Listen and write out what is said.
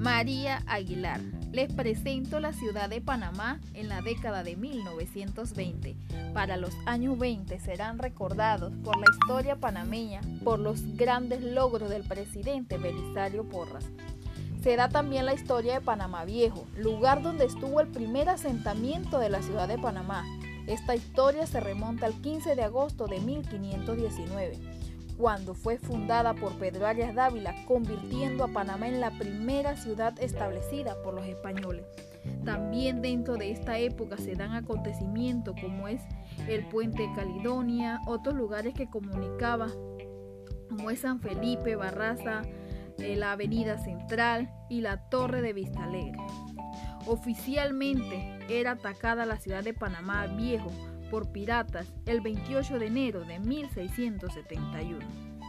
María Aguilar. Les presento la ciudad de Panamá en la década de 1920. Para los años 20 serán recordados por la historia panameña, por los grandes logros del presidente Belisario Porras. Se da también la historia de Panamá Viejo, lugar donde estuvo el primer asentamiento de la ciudad de Panamá. Esta historia se remonta al 15 de agosto de 1519 cuando fue fundada por Pedro Arias Dávila, convirtiendo a Panamá en la primera ciudad establecida por los españoles. También dentro de esta época se dan acontecimientos como es el puente de Caledonia, otros lugares que comunicaba como es San Felipe, Barraza, eh, la Avenida Central y la Torre de Vista Alegre. Oficialmente era atacada la ciudad de Panamá Viejo por piratas el 28 de enero de 1671.